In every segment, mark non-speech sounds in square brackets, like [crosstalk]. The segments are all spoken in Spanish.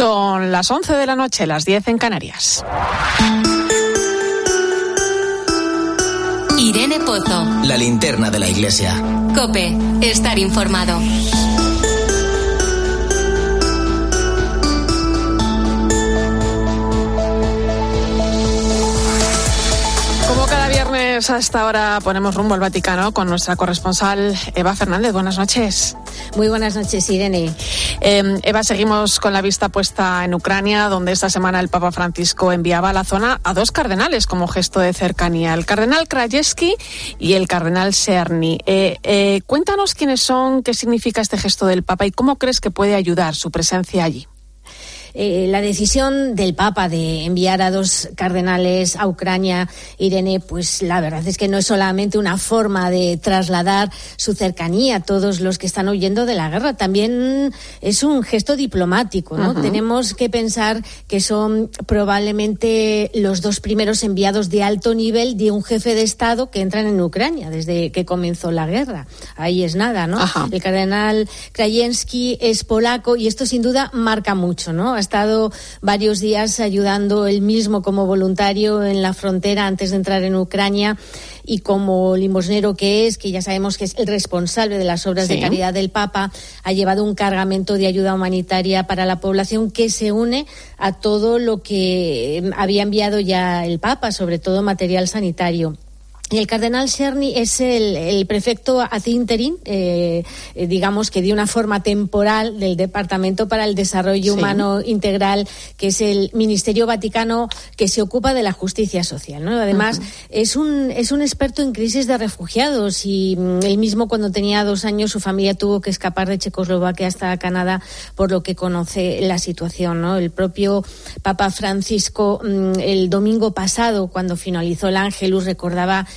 Son las 11 de la noche, las 10 en Canarias. Irene Pozo. La linterna de la iglesia. Cope, estar informado. Como cada viernes a esta hora ponemos rumbo al Vaticano con nuestra corresponsal Eva Fernández. Buenas noches. Muy buenas noches, Irene. Eh, Eva, seguimos con la vista puesta en Ucrania, donde esta semana el Papa Francisco enviaba a la zona a dos cardenales como gesto de cercanía, el cardenal Krajewski y el cardenal Cerny. Eh, eh, cuéntanos quiénes son, qué significa este gesto del Papa y cómo crees que puede ayudar su presencia allí. Eh, la decisión del Papa de enviar a dos cardenales a Ucrania, Irene, pues la verdad es que no es solamente una forma de trasladar su cercanía a todos los que están huyendo de la guerra, también es un gesto diplomático. ¿no? Tenemos que pensar que son probablemente los dos primeros enviados de alto nivel de un jefe de Estado que entran en Ucrania desde que comenzó la guerra. Ahí es nada, ¿no? El cardenal Krajewski es polaco y esto sin duda marca mucho, ¿no? Ha estado varios días ayudando él mismo como voluntario en la frontera antes de entrar en Ucrania y como limosnero que es, que ya sabemos que es el responsable de las obras Sí. de caridad del Papa, ha llevado un cargamento de ayuda humanitaria para la población que se une a todo lo que había enviado ya el Papa, sobre todo material sanitario. Y el cardenal Cerny es el, el prefecto ad interim, eh, digamos que de una forma temporal del Departamento para el Desarrollo Sí. Humano Integral, que es el Ministerio Vaticano que se ocupa de la justicia social. ¿no? Además, es, un, es un experto en crisis de refugiados y mm, él mismo cuando tenía dos años su familia tuvo que escapar de Checoslovaquia hasta Canadá, por lo que conoce la situación. ¿no? El propio Papa Francisco mm, el domingo pasado, cuando finalizó el Ángelus, recordaba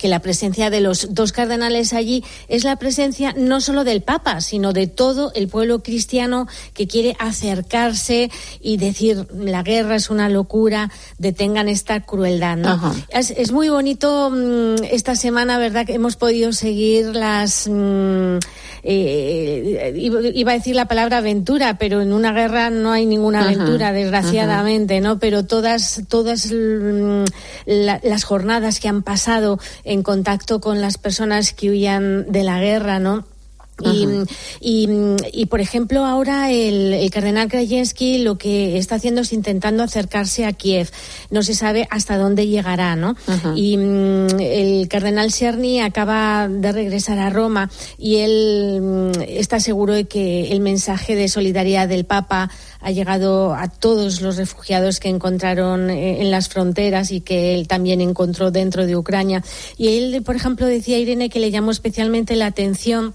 que la presencia de los dos cardenales allí es la presencia no solo del Papa, sino de todo el pueblo cristiano que quiere acercarse y decir la guerra es una locura, detengan esta crueldad. Es, es muy bonito mm, esta semana, ¿verdad? Que hemos podido seguir las. mm, eh, iba iba a decir la palabra aventura, pero en una guerra no hay ninguna Ajá, aventura, desgraciadamente, ¿no? Pero todas, todas mm, la- las jornadas que han pasado en contacto con las personas que huían de la guerra, ¿no? Y, y, y, por ejemplo, ahora el, el cardenal Krajewski lo que está haciendo es intentando acercarse a Kiev. No se sabe hasta dónde llegará, ¿no? Y mm, el cardenal Cerny acaba de regresar a Roma y él mm, está seguro de que el mensaje de solidaridad del Papa ha llegado a todos los refugiados que encontraron eh, en las fronteras y que él también encontró dentro de Ucrania. Y él, por ejemplo, decía Irene que le llamó especialmente la atención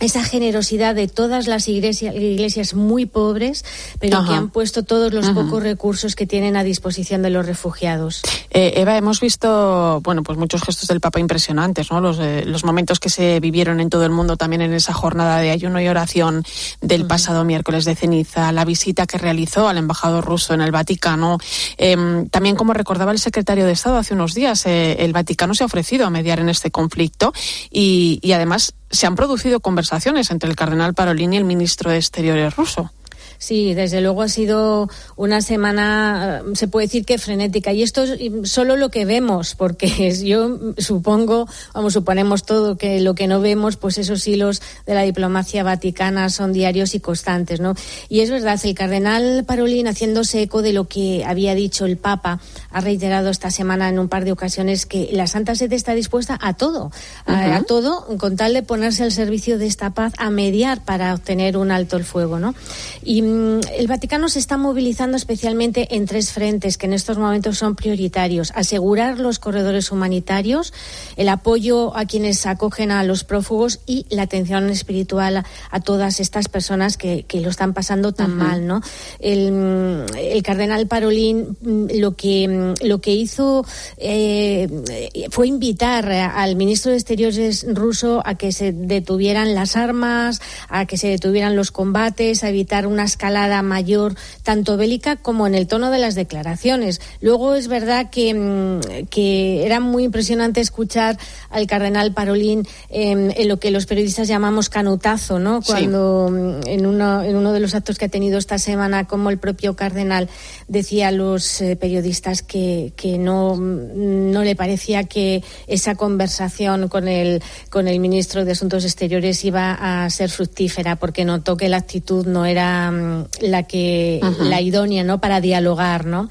esa generosidad de todas las iglesias, iglesias muy pobres, pero Ajá. que han puesto todos los pocos recursos que tienen a disposición de los refugiados. Eh, Eva, hemos visto, bueno, pues muchos gestos del Papa impresionantes, ¿no? Los, eh, los momentos que se vivieron en todo el mundo también en esa jornada de ayuno y oración del pasado miércoles de ceniza, la visita que realizó al embajador ruso en el Vaticano. Em, también, como recordaba el secretario de Estado hace unos días, eh, el Vaticano se ha ofrecido a mediar en este conflicto y, y además se han producido conversaciones entre el cardenal Parolin y el ministro de Exteriores ruso. Sí, desde luego ha sido una semana, eh, se puede decir que frenética. Y esto es solo lo que vemos, porque [laughs] yo supongo, vamos, suponemos todo que lo que no vemos, pues esos hilos de la diplomacia vaticana son diarios y constantes, ¿no? Y es verdad, el cardenal Parolin, haciéndose eco de lo que había dicho el Papa, ha reiterado esta semana en un par de ocasiones que la Santa Sede está dispuesta a todo, a, a todo, con tal de ponerse al servicio de esta paz, a mediar para obtener un alto el fuego, ¿no? Y el Vaticano se está movilizando especialmente en tres frentes que en estos momentos son prioritarios. Asegurar los corredores humanitarios, el apoyo a quienes acogen a los prófugos y la atención espiritual a, todas estas personas que, que lo están pasando tan mal, ¿no? El, el cardenal Parolín mm, lo que, mm, lo que hizo eh, fue invitar al ministro de Exteriores ruso a que se detuvieran las armas, a que se detuvieran los combates, a evitar una escalada mayor, tanto bélica como en el tono de las declaraciones. Luego es verdad que, mm, que era muy impresionante escuchar al cardenal Parolín em, en lo que los periodistas llamamos canutazo, ¿no? Cuando mm, en, uno, en uno de los actos que ha tenido esta semana, como el propio cardenal decía a los eh, periodistas que, que no, mm, no le parecía que esa conversación con el, con el ministro de Asuntos Exteriores iba a ser fructífera, porque notó que la actitud no era la que la idónea, ¿no? Para dialogar, ¿no?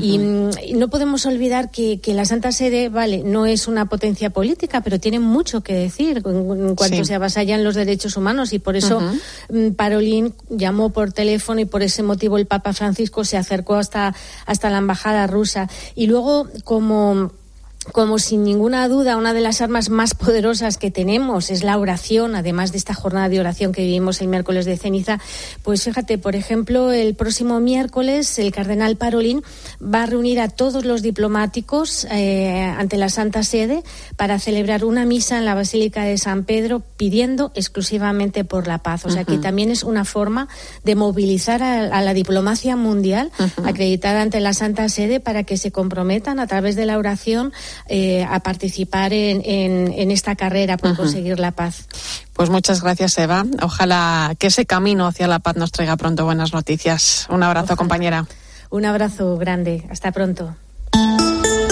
y, no podemos olvidar que, que, la Santa Sede, vale, no es una potencia política, pero tiene mucho que decir en, cuanto se avasallan los derechos humanos y por eso Parolín llamó por teléfono y por ese motivo el Papa Francisco se acercó hasta, hasta la embajada rusa. Y luego, como como sin ninguna duda una de las armas más poderosas que tenemos es la oración, además de esta jornada de oración que vivimos el miércoles de ceniza, pues fíjate, por ejemplo, el próximo miércoles el cardenal Parolín va a reunir a todos los diplomáticos eh, ante la Santa Sede para celebrar una misa en la Basílica de San Pedro pidiendo exclusivamente por la paz. O sea que también es una forma de movilizar a, la diplomacia mundial acreditada ante la Santa Sede para que se comprometan a través de la oración eh, a participar en, en, esta carrera por conseguir la paz. Pues muchas gracias, Eva. Ojalá que ese camino hacia la paz nos traiga pronto buenas noticias. Un abrazo, compañera. Un abrazo grande. Hasta pronto.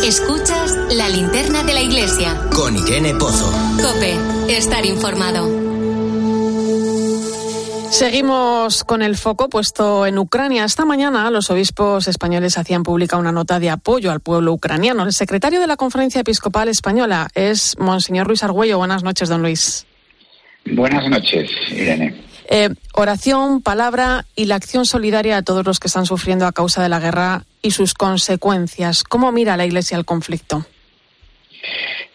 Escuchas la linterna de la iglesia. Con Irene Pozo. Cope, estar informado. Seguimos con el foco puesto en Ucrania. Esta mañana los obispos españoles hacían pública una nota de apoyo al pueblo ucraniano. El secretario de la Conferencia Episcopal Española es Monseñor Luis Argüello. Buenas noches, don Luis. Buenas noches, Irene. Eh, oración, palabra y la acción solidaria a todos los que están sufriendo a causa de la guerra y sus consecuencias. ¿Cómo mira la Iglesia el conflicto?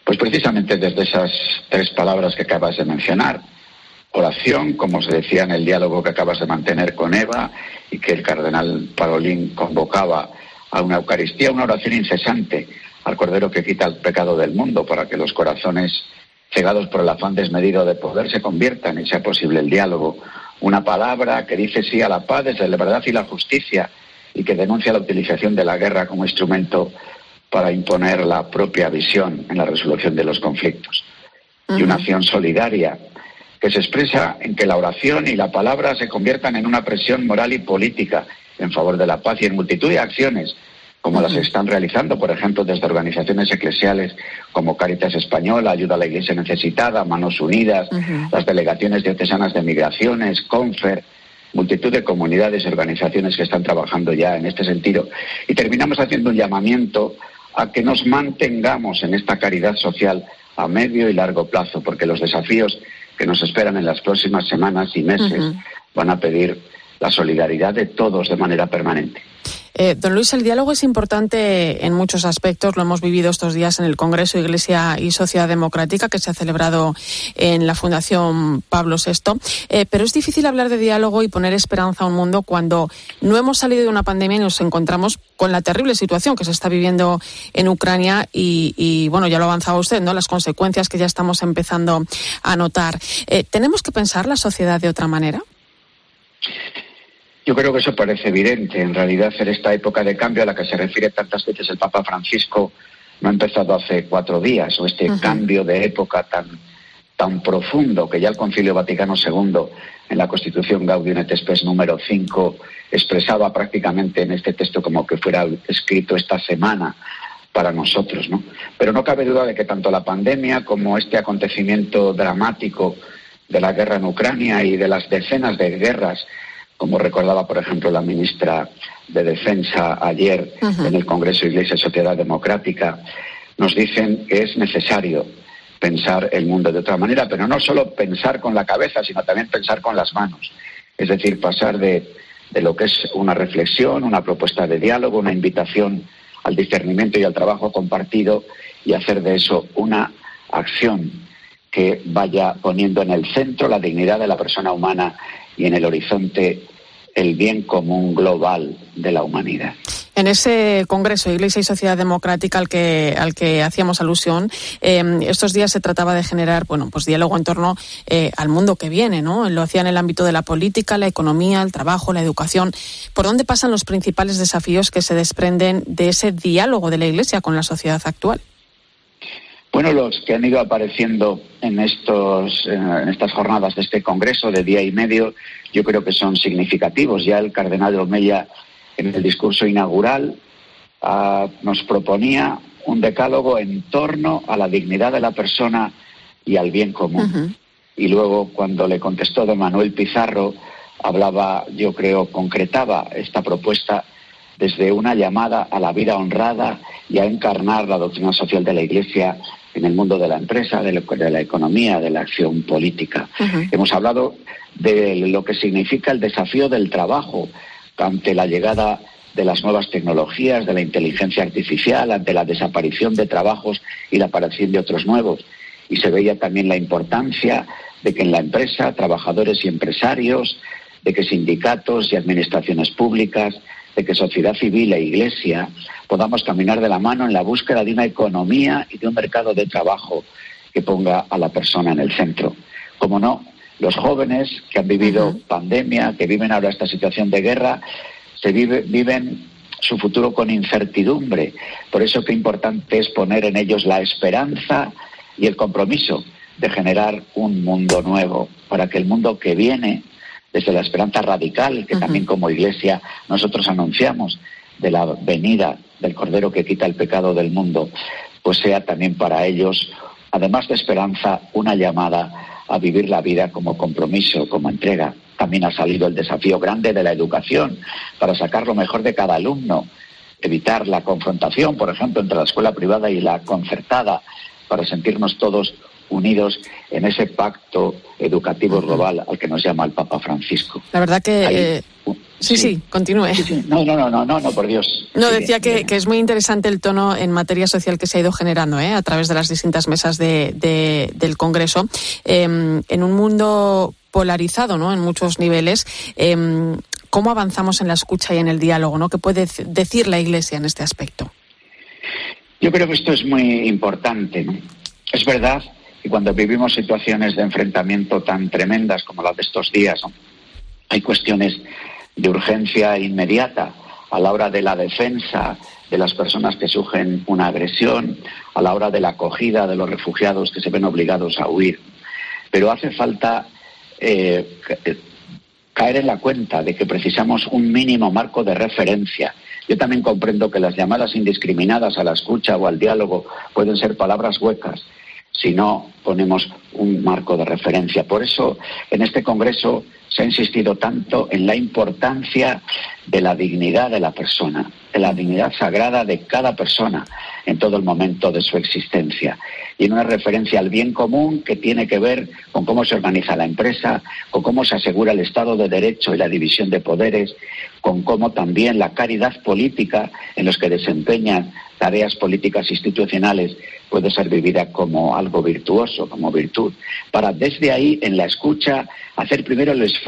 Pues precisamente desde esas tres palabras que acabas de mencionar, oración, como se decía en el diálogo que acabas de mantener con Eva y que el cardenal Parolín convocaba a una Eucaristía, una oración incesante al Cordero que quita el pecado del mundo para que los corazones cegados por el afán desmedido de poder se conviertan y sea posible el diálogo. Una palabra que dice sí a la paz desde la verdad y la justicia y que denuncia la utilización de la guerra como instrumento para imponer la propia visión en la resolución de los conflictos. Y una acción solidaria que se expresa en que la oración y la palabra se conviertan en una presión moral y política en favor de la paz y en multitud de acciones como las están realizando, por ejemplo, desde organizaciones eclesiales como Caritas Española, Ayuda a la Iglesia Necesitada, Manos Unidas, las delegaciones diocesanas de migraciones, CONFER, multitud de comunidades y organizaciones que están trabajando ya en este sentido. Y terminamos haciendo un llamamiento a que nos mantengamos en esta caridad social a medio y largo plazo, porque los desafíos que nos esperan en las próximas semanas y meses van a pedir la solidaridad de todos de manera permanente. Eh, don Luis, el diálogo es importante en muchos aspectos. Lo hemos vivido estos días en el Congreso Iglesia y Sociedad Democrática que se ha celebrado en la Fundación Pablo VI. Eh, pero es difícil hablar de diálogo y poner esperanza a un mundo cuando no hemos salido de una pandemia y nos encontramos con la terrible situación que se está viviendo en Ucrania y, bueno, ya lo avanzaba usted, ¿no? Las consecuencias que ya estamos empezando a notar. Eh, ¿Tenemos que pensar la sociedad de otra manera? Yo creo que eso parece evidente. En realidad, en esta época de cambio a la que se refiere tantas veces el Papa Francisco no ha empezado hace cuatro días, o este cambio de época tan, tan profundo que ya el Concilio Vaticano II en la Constitución Gaudium et Spes número 5 expresaba prácticamente en este texto como que fuera escrito esta semana para nosotros, ¿no? Pero no cabe duda de que tanto la pandemia como este acontecimiento dramático de la guerra en Ucrania y de las decenas de guerras como recordaba, por ejemplo, la ministra de Defensa ayer en el Congreso Iglesia y Sociedad Democrática, nos dicen que es necesario pensar el mundo de otra manera, pero no solo pensar con la cabeza, sino también pensar con las manos. Es decir, pasar de, de lo que es una reflexión, una propuesta de diálogo, una invitación al discernimiento y al trabajo compartido y hacer de eso una acción que vaya poniendo en el centro la dignidad de la persona humana y en el horizonte el bien común global de la humanidad. En ese Congreso Iglesia y Sociedad Democrática al que, al que hacíamos alusión, em, estos días se trataba de generar bueno, pues diálogo en torno eh, al mundo que viene. ¿no? Lo hacía en el ámbito de la política, la economía, el trabajo, la educación. ¿Por dónde pasan los principales desafíos que se desprenden de ese diálogo de la Iglesia con la sociedad actual? Bueno, los que han ido apareciendo en, estos, en estas jornadas de este Congreso de día y medio, yo creo que son significativos. Ya el cardenal Omeya, en el discurso inaugural, ah, nos proponía un decálogo en torno a la dignidad de la persona y al bien común. Y luego, cuando le contestó don Manuel Pizarro, hablaba, yo creo, concretaba esta propuesta desde una llamada a la vida honrada y a encarnar la doctrina social de la Iglesia en el mundo de la empresa, de, la economía, de la acción política. Hemos hablado de lo que significa el desafío del trabajo ante la llegada de las nuevas tecnologías, de la inteligencia artificial, ante la desaparición de trabajos y la aparición de otros nuevos. Y se veía también la importancia de que en la empresa, trabajadores y empresarios, de que sindicatos y administraciones públicas, de que sociedad civil e iglesia podamos caminar de la mano en la búsqueda de una economía y de un mercado de trabajo que ponga a la persona en el centro. Como no, los jóvenes que han vivido pandemia, que viven ahora esta situación de guerra, se viven su futuro con incertidumbre. Por eso qué importante es poner en ellos la esperanza y el compromiso de generar un mundo nuevo, para que el mundo que viene desde la esperanza radical que también como iglesia nosotros anunciamos de la venida del Cordero que quita el pecado del mundo, pues sea también para ellos, además de esperanza, una llamada a vivir la vida como compromiso, como entrega. También ha salido el desafío grande de la educación para sacar lo mejor de cada alumno, evitar la confrontación, por ejemplo, entre la escuela privada y la concertada, para sentirnos todos unidos en ese pacto educativo global al que nos llama el Papa Francisco. La verdad que... Eh, sí, sí, continúe. No, no, no, no, no, por Dios. No, decía que, es muy interesante el tono en materia social que se ha ido generando ¿eh? a través de las distintas mesas de, del Congreso. Em, en un mundo polarizado ¿no? en muchos niveles, em, ¿cómo avanzamos en la escucha y en el diálogo? ¿no? ¿Qué puede decir la Iglesia en este aspecto? Yo creo que esto es muy importante. Es verdad y cuando vivimos situaciones de enfrentamiento tan tremendas como las de estos días, hay cuestiones de urgencia inmediata a la hora de la defensa de las personas que sufren una agresión, a la hora de la acogida de los refugiados que se ven obligados a huir. Pero hace falta eh, caer en la cuenta de que precisamos un mínimo marco de referencia. Yo también comprendo que las llamadas indiscriminadas a la escucha o al diálogo pueden ser palabras huecas, si no ponemos un marco de referencia. Por eso, en este Congreso se ha insistido tanto en la importancia de la dignidad de la persona, de la dignidad sagrada de cada persona en todo el momento de su existencia. Y en una referencia al bien común que tiene que ver con cómo se organiza la empresa, con cómo se asegura el Estado de Derecho y la división de poderes, con cómo también la caridad política en los que desempeñan tareas políticas institucionales puede ser vivida como algo virtuoso, como virtud, para desde ahí, en la escucha, hacer primero el esfuerzo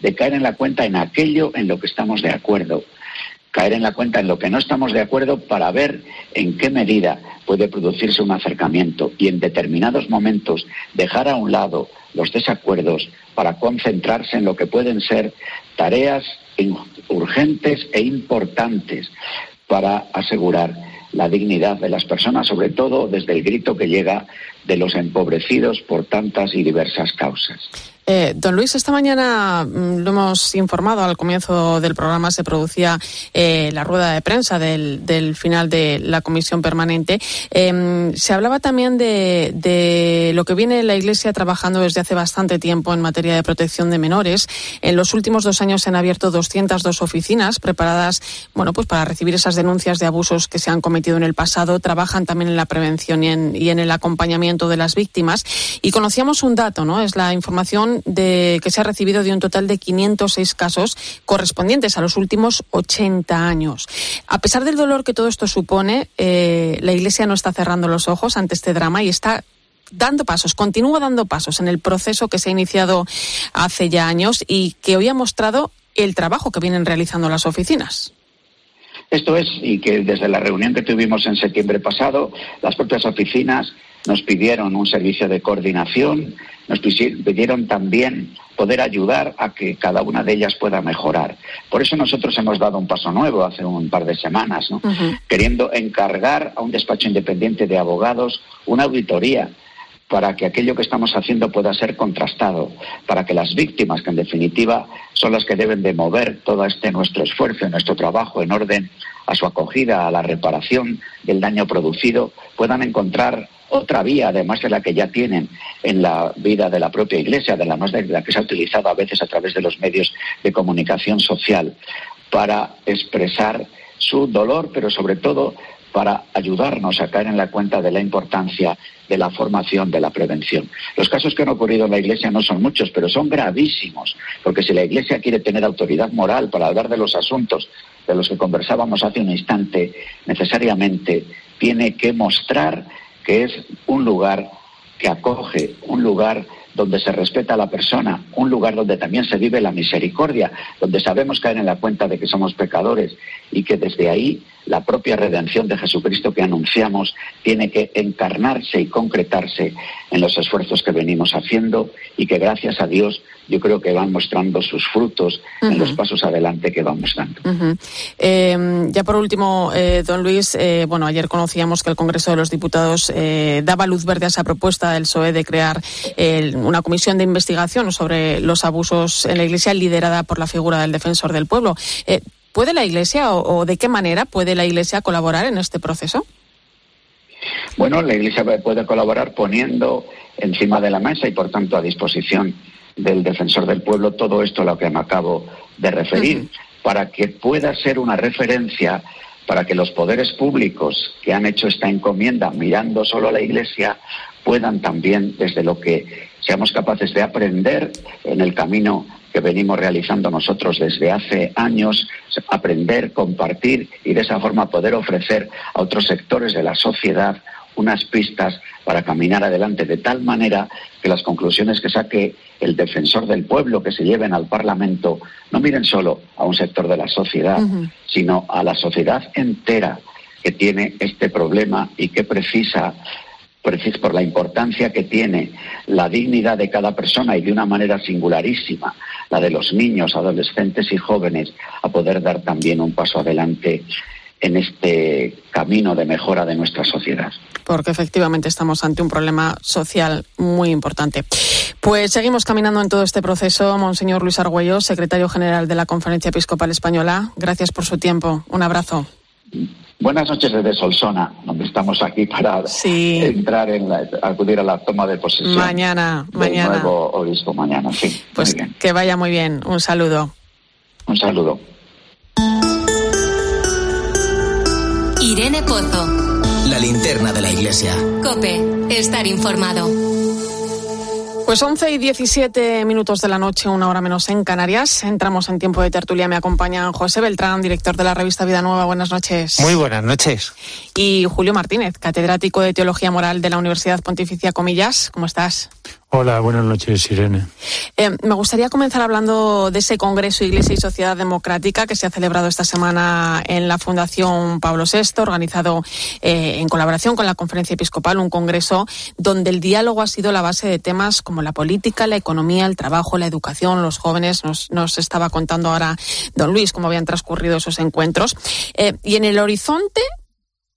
de caer en la cuenta en aquello en lo que estamos de acuerdo, caer en la cuenta en lo que no estamos de acuerdo para ver en qué medida puede producirse un acercamiento y en determinados momentos dejar a un lado los desacuerdos para concentrarse en lo que pueden ser tareas urgentes e importantes para asegurar la dignidad de las personas, sobre todo desde el grito que llega de los empobrecidos por tantas y diversas causas. Eh, don Luis, esta mañana mm, lo hemos informado, al comienzo del programa se producía eh, la rueda de prensa del, final de la comisión permanente. Em, se hablaba también de, lo que viene la Iglesia trabajando desde hace bastante tiempo en materia de protección de menores. En los últimos dos años se han abierto 202 oficinas preparadas bueno, pues para recibir esas denuncias de abusos que se han cometido en el pasado. Trabajan también en la prevención y en, y en el acompañamiento de las víctimas. Y conocíamos un dato, ¿no? Es la de, que se ha recibido de un total de 506 casos correspondientes a los últimos 80 años. A pesar del dolor que todo esto supone, eh, la Iglesia no está cerrando los ojos ante este drama y está dando pasos, continúa dando pasos en el proceso que se ha iniciado hace ya años y que hoy ha mostrado el trabajo que vienen realizando las oficinas. Esto es, y que desde la reunión que tuvimos en septiembre pasado, las propias oficinas nos pidieron un servicio de coordinación, nos pidieron también poder ayudar a que cada una de ellas pueda mejorar. Por eso nosotros hemos dado un paso nuevo hace un par de semanas, queriendo encargar a un despacho independiente de abogados una auditoría para que aquello que estamos haciendo pueda ser contrastado, para que las víctimas, que en definitiva son las que deben de mover todo este nuestro esfuerzo nuestro trabajo en orden a su acogida, a la reparación del daño producido, puedan encontrar otra vía, además de la que ya tienen en la vida de la propia Iglesia, además de la que se ha utilizado a veces a través de los medios de comunicación social, para expresar su dolor, pero sobre todo para ayudarnos a caer en la cuenta de la importancia de la formación, de la prevención. Los casos que han ocurrido en la Iglesia no son muchos, pero son gravísimos, porque si la Iglesia quiere tener autoridad moral para hablar de los asuntos de los que conversábamos hace un instante, necesariamente tiene que mostrar que es un lugar que acoge, un lugar donde se respeta a la persona, un lugar donde también se vive la misericordia, donde sabemos caer en la cuenta de que somos pecadores y que desde ahí la propia redención de Jesucristo que anunciamos tiene que encarnarse y concretarse en los esfuerzos que venimos haciendo y que gracias a Dios yo creo que van mostrando sus frutos en los pasos adelante que vamos dando. Em, ya por último, eh, don Luis, eh, bueno, ayer conocíamos que el Congreso de los Diputados eh, daba luz verde a esa propuesta del PSOE de crear una comisión de investigación sobre los abusos en la Iglesia liderada por la figura del defensor del pueblo. ¿Puede la Iglesia o, de qué manera puede la Iglesia colaborar en este proceso? Bueno, la Iglesia puede colaborar poniendo encima de la mesa y, por tanto, a disposición del defensor del pueblo todo esto a lo que me acabo de referir, para que pueda ser una referencia para que los poderes públicos que han hecho esta encomienda mirando solo a la Iglesia puedan también, desde lo que seamos capaces de aprender en el camino que venimos realizando nosotros desde hace años, aprender, compartir y de esa forma poder ofrecer a otros sectores de la sociedad unas pistas para caminar adelante de tal manera que las conclusiones que saque el defensor del pueblo que se lleven al Parlamento no miren solo a un sector de la sociedad, sino a la sociedad entera que tiene este problema y que precisa por la importancia que tiene la dignidad de cada persona y de una manera singularísima la de los niños, adolescentes y jóvenes, a poder dar también un paso adelante en este camino de mejora de nuestra sociedad. Porque efectivamente estamos ante un problema social muy importante. Pues seguimos caminando en todo este proceso. Monseñor Luis Argüello, secretario general de la Conferencia Episcopal Española, gracias por su tiempo. Un abrazo. Buenas noches desde Solsona, donde estamos aquí para entrar en la, acudir a la toma de posesión. Mañana, mañana. nuevo obispo mañana, sí. Pues que vaya muy bien. Un saludo. Un saludo. Irene Pozo. La linterna de la iglesia. Cope, estar informado. Pues 11 y 17 minutos de la noche, una hora menos en Canarias. Entramos en tiempo de tertulia. Me acompaña José Beltrán, director de la revista Vida Nueva. Buenas noches. Muy buenas noches. Y Julio Martínez, catedrático de Teología Moral de la Universidad Pontificia Comillas. ¿Cómo estás? Hola, buenas noches, Irene. Eh, me gustaría comenzar hablando de ese Congreso Iglesia y Sociedad Democrática que se ha celebrado esta semana en la Fundación Pablo VI, organizado eh, en colaboración con la Conferencia Episcopal, un congreso donde el diálogo ha sido la base de temas como la política, la economía, el trabajo, la educación, los jóvenes. Nos, nos estaba contando ahora don Luis cómo habían transcurrido esos encuentros. Eh, y en el horizonte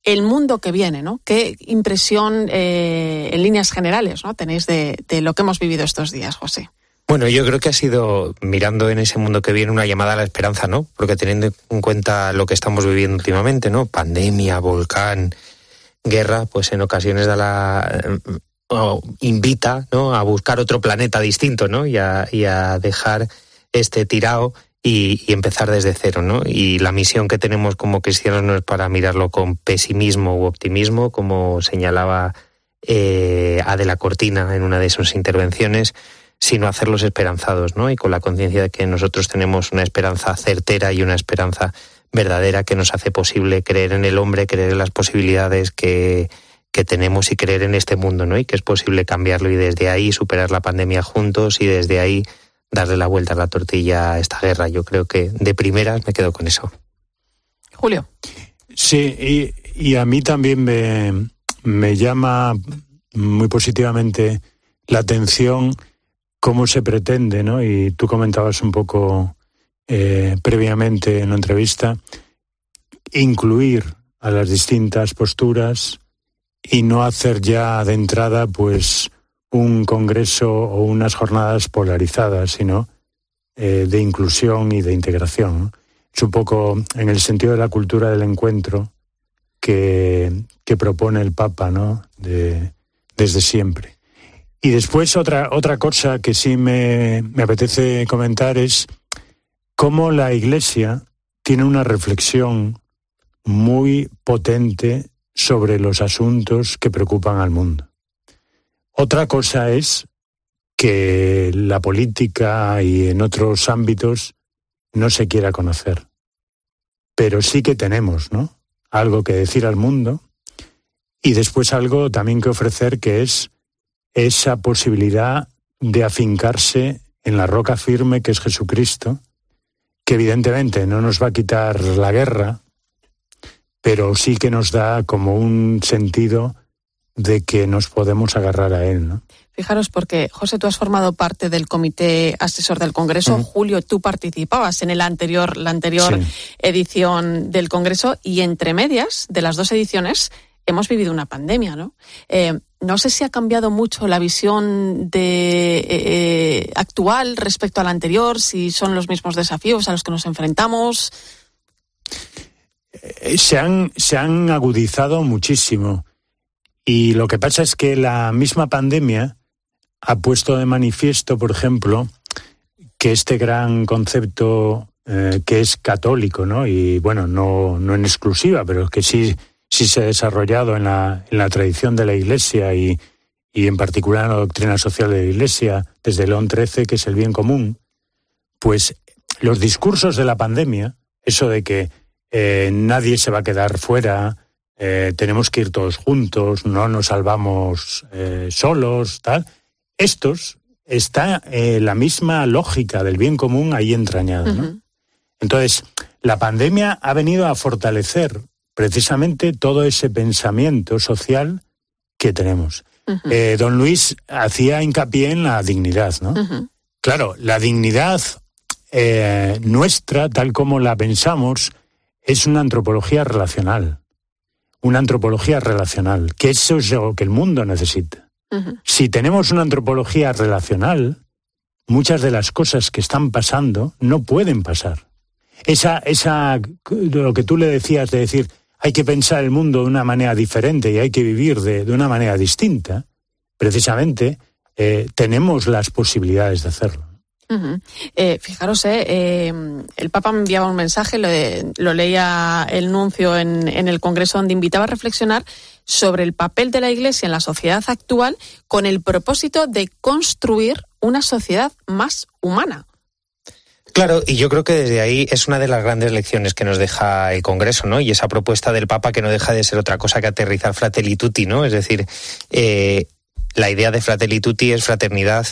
el mundo que viene, ¿no? ¿Qué impresión eh, en líneas generales ¿no? tenéis de, lo que hemos vivido estos días, José? Bueno, yo creo que ha sido, mirando en ese mundo que viene, una llamada a la esperanza, ¿no? Porque teniendo en cuenta lo que estamos viviendo últimamente, ¿no? Pandemia, volcán, guerra, pues en ocasiones da la, eh, invita, ¿no? A buscar otro planeta distinto, ¿no? Y a, y a dejar este tirado y, empezar desde cero, ¿no? Y la misión que tenemos como cristianos no es para mirarlo con pesimismo u optimismo, como señalaba eh, Adela Cortina en una de sus intervenciones, sino hacerlos esperanzados, ¿no? Y con la conciencia de que nosotros tenemos una esperanza certera y una esperanza verdadera que nos hace posible creer en el hombre, creer en las posibilidades que, que tenemos y creer en este mundo, ¿no? Y que es posible cambiarlo y desde ahí superar la pandemia juntos y desde ahí darle la vuelta a la tortilla a esta guerra. Yo creo que de primeras me quedo con eso. Julio. Sí, y, a mí también me, me llama muy positivamente la atención cómo se pretende, ¿no? Y tú comentabas un poco eh, previamente en la entrevista, incluir a las distintas posturas y no hacer ya de entrada, pues, un congreso o unas jornadas polarizadas, sino eh, de inclusión y de integración. Es un poco en el sentido de la cultura del encuentro que, que propone el Papa, ¿no? De, desde siempre. Y después otra, otra cosa que sí me, me apetece comentar es cómo la Iglesia tiene una reflexión muy potente sobre los asuntos que preocupan al mundo. Otra cosa es que la política y en otros ámbitos no se quiera conocer. Pero sí que tenemos, ¿no? Algo que decir al mundo y después algo también que ofrecer que es esa posibilidad de afincarse en la roca firme que es Jesucristo, que evidentemente no nos va a quitar la guerra, pero sí que nos da como un sentido de que nos podemos agarrar a él, ¿no? Fijaros, porque José, tú has formado parte del comité asesor del Congreso. Julio, tú participabas en el anterior, la anterior edición del Congreso y entre medias de las dos ediciones hemos vivido una pandemia, ¿no? Eh, no sé si ha cambiado mucho la visión de, eh, actual respecto a la anterior, si son los mismos desafíos a los que nos enfrentamos. Eh, se han, se han agudizado muchísimo. Y lo que pasa es que la misma pandemia ha puesto de manifiesto, por ejemplo, que este gran concepto que es católico, ¿no? Y bueno, no, no en exclusiva, pero que sí sí se ha desarrollado en la, en la tradición de la Iglesia y, y en particular en la doctrina social de la Iglesia, desde León XIII, que es el bien común, pues los discursos de la pandemia, eso de que eh, nadie se va a quedar fuera, eh, tenemos que ir todos juntos, no nos salvamos eh, solos, tal, estos está la misma lógica del bien común ahí entrañada. Entonces, la pandemia ha venido a fortalecer precisamente todo ese pensamiento social que tenemos. Eh, don Luis hacía hincapié en la dignidad, ¿no? Claro, la dignidad eh, nuestra, tal como la pensamos, es una antropología relacional. Una antropología relacional, que eso es lo que el mundo necesita. Si tenemos una antropología relacional, muchas de las cosas que están pasando no pueden pasar. Esa, esa, lo que tú le decías de decir, hay que pensar el mundo de una manera diferente y hay que vivir de, una manera distinta, precisamente eh, tenemos las posibilidades de hacerlo. Eh, fijaros, eh, el Papa me enviaba un mensaje, lo, leía el nuncio en, el Congreso, donde invitaba a reflexionar sobre el papel de la Iglesia en la sociedad actual con el propósito de construir una sociedad más humana. Claro, y yo creo que desde ahí es una de las grandes lecciones que nos deja el Congreso, ¿no? Y esa propuesta del Papa que no deja de ser otra cosa que aterrizar Fratelli Tutti, ¿no? Es decir, eh, la idea de Fratelli Tutti es fraternidad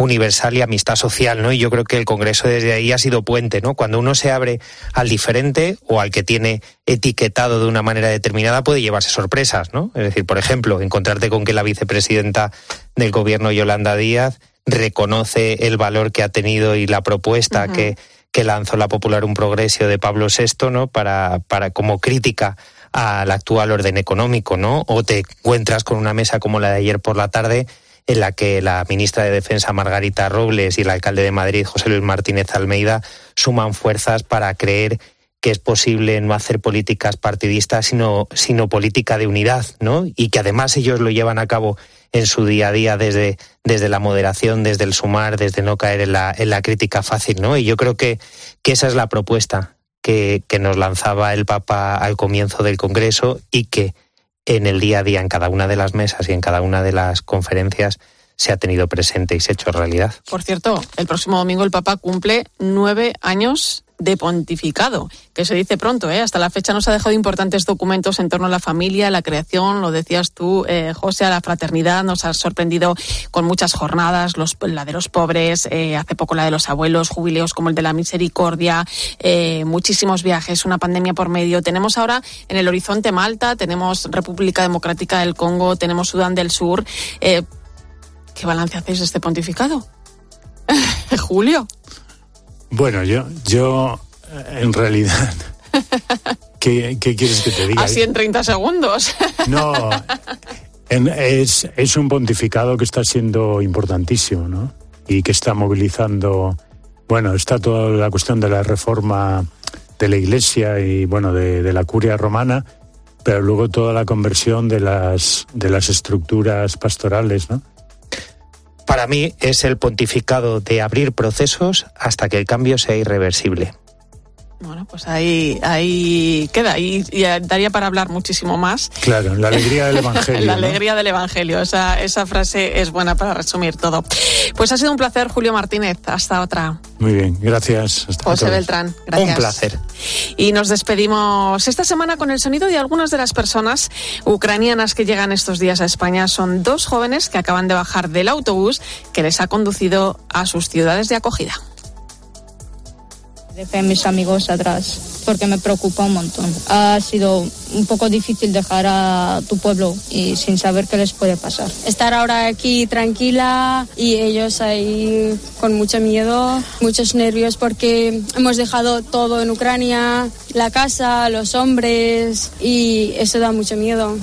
universal y amistad social, ¿no? Y yo creo que el Congreso desde ahí ha sido puente, ¿no? Cuando uno se abre al diferente o al que tiene etiquetado de una manera determinada puede llevarse sorpresas, ¿no? Es decir, por ejemplo, encontrarte con que la vicepresidenta del gobierno Yolanda Díaz reconoce el valor que ha tenido y la propuesta que, que lanzó la Popular Un Progreso de Pablo VI, ¿no? Para, para como crítica al actual orden económico, ¿no? O te encuentras con una mesa como la de ayer por la tarde en la que la ministra de Defensa Margarita Robles y el alcalde de Madrid José Luis Martínez Almeida suman fuerzas para creer que es posible no hacer políticas partidistas, sino, sino política de unidad, ¿no? Y que además ellos lo llevan a cabo en su día a día desde, desde la moderación, desde el sumar, desde no caer en la, en la crítica fácil, ¿no? Y yo creo que, que esa es la propuesta que, que nos lanzaba el Papa al comienzo del Congreso y que en el día a día, en cada una de las mesas y en cada una de las conferencias, se ha tenido presente y se ha hecho realidad. Por cierto, el próximo domingo el Papa cumple nueve años de pontificado, que se dice pronto, ¿eh? hasta la fecha nos ha dejado importantes documentos en torno a la familia, la creación, lo decías tú, eh, José, a la fraternidad, nos ha sorprendido con muchas jornadas, los, la de los pobres, eh, hace poco la de los abuelos, jubileos como el de la misericordia, eh, muchísimos viajes, una pandemia por medio. Tenemos ahora en el horizonte Malta, tenemos República Democrática del Congo, tenemos Sudán del Sur. Eh, ¿Qué balance hacéis de este pontificado? [laughs] Julio. Bueno, yo, yo eh, en realidad, [laughs] ¿qué, qué quieres que te diga? Así en 30 segundos. [laughs] No, en- es, es un pontificado que está siendo importantísimo, ¿no? Y que está movilizando, bueno, está toda la cuestión de la reforma de la Iglesia y, bueno, de, de la curia romana, pero luego toda la conversión de las, de las estructuras pastorales, ¿no? Para mí es el pontificado de abrir procesos hasta que el cambio sea irreversible. Bueno, pues ahí, ahí queda. Y, y daría para hablar muchísimo más. Claro, la alegría del [laughs] Evangelio. La ¿no? alegría del Evangelio. Esa, esa frase es buena para resumir todo. Pues ha sido un placer, Julio Martínez. Hasta otra. Muy bien, gracias. Hasta José. Beltrán. Gracias. Un placer. Y nos despedimos esta semana con el sonido de algunas de las personas ucranianas que llegan estos días a España. Son dos jóvenes que acaban de bajar del autobús que les ha conducido a sus ciudades de acogida. Dejé a mis amigos atrás porque me preocupa un montón. Ha sido un poco difícil dejar a tu pueblo y sin saber qué les puede pasar. estar ahora aquí tranquila y ellos ahí con mucho miedo, muchos nervios porque hemos dejado todo en Ucrania, la casa, los hombres y eso da mucho miedo.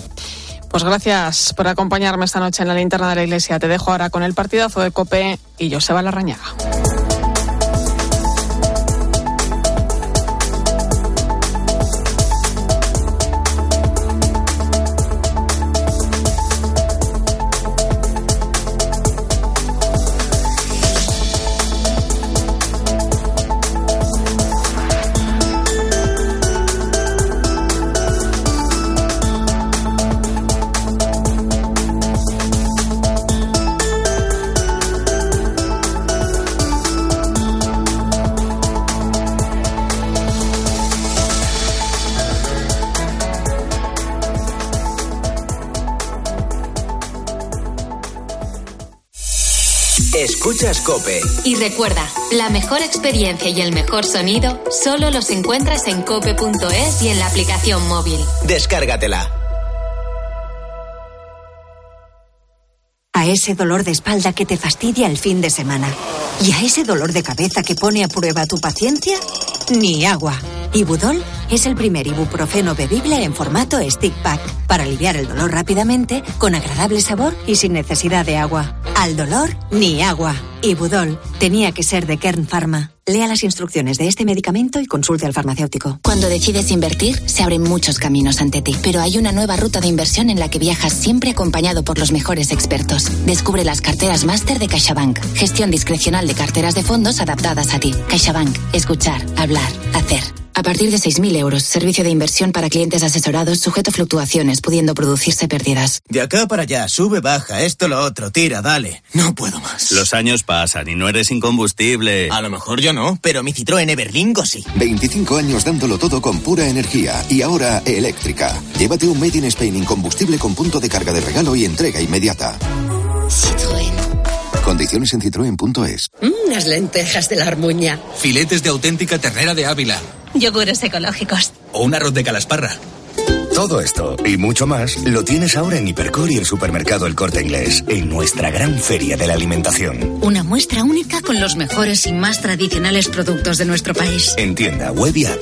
Pues gracias por acompañarme esta noche en la linterna de la iglesia. Te dejo ahora con el partidazo de Cope y Joseba Larrañaga. Escuchas Cope. Y recuerda, la mejor experiencia y el mejor sonido solo los encuentras en cope.es y en la aplicación móvil. Descárgatela. A ese dolor de espalda que te fastidia el fin de semana. Y a ese dolor de cabeza que pone a prueba tu paciencia, ni agua. Ibudol es el primer ibuprofeno bebible en formato stick pack para aliviar el dolor rápidamente, con agradable sabor y sin necesidad de agua. Al dolor, ni agua. Ibudol tenía que ser de Kern Pharma. Lea las instrucciones de este medicamento y consulte al farmacéutico. Cuando decides invertir, se abren muchos caminos ante ti, pero hay una nueva ruta de inversión en la que viajas siempre acompañado por los mejores expertos. Descubre las carteras máster de CaixaBank, gestión discrecional de carteras de fondos adaptadas a ti. CaixaBank, escuchar, hablar, hacer. A partir de 6.000 euros, servicio de inversión para clientes asesorados sujeto a fluctuaciones, pudiendo producirse pérdidas. De acá para allá, sube, baja, esto, lo otro, tira, dale. No puedo más. Los años pasan y no eres incombustible. A lo mejor yo no, pero mi Citroën Everlingo sí. 25 años dándolo todo con pura energía y ahora eléctrica. Llévate un Made in Spain incombustible con punto de carga de regalo y entrega inmediata. Citroën. Condiciones en citroen.es. Unas lentejas de la armuña. Filetes de auténtica ternera de Ávila. Yogures ecológicos. O un arroz de calasparra. Todo esto y mucho más lo tienes ahora en Hipercor y el supermercado El Corte Inglés, en nuestra gran feria de la alimentación. Una muestra única con los mejores y más tradicionales productos de nuestro país. En tienda web y app.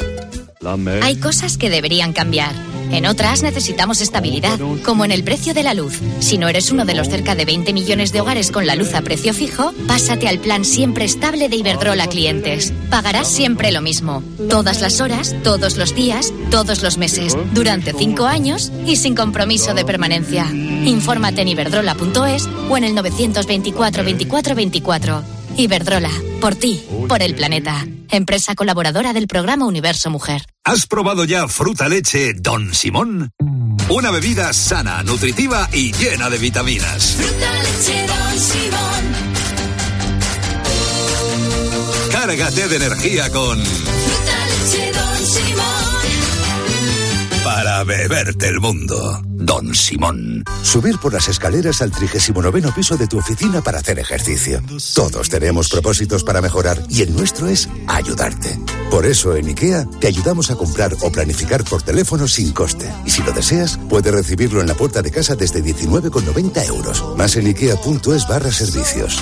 Hay cosas que deberían cambiar. En otras necesitamos estabilidad, como en el precio de la luz. Si no eres uno de los cerca de 20 millones de hogares con la luz a precio fijo, pásate al plan siempre estable de Iberdrola Clientes. Pagarás siempre lo mismo, todas las horas, todos los días, todos los meses, durante 5 años y sin compromiso de permanencia. Infórmate en iberdrola.es o en el 924 24 24. Iberdrola, por ti, por el planeta. Empresa colaboradora del programa Universo Mujer. ¿Has probado ya fruta leche Don Simón? Una bebida sana, nutritiva y llena de vitaminas. Fruta leche Don Simón. Cárgate de energía con Fruta beberte el mundo. Don Simón. Subir por las escaleras al 39 piso de tu oficina para hacer ejercicio. Todos tenemos propósitos para mejorar y el nuestro es ayudarte. Por eso en IKEA te ayudamos a comprar o planificar por teléfono sin coste. Y si lo deseas, puedes recibirlo en la puerta de casa desde 19,90 euros. Más en ikea.es barra servicios.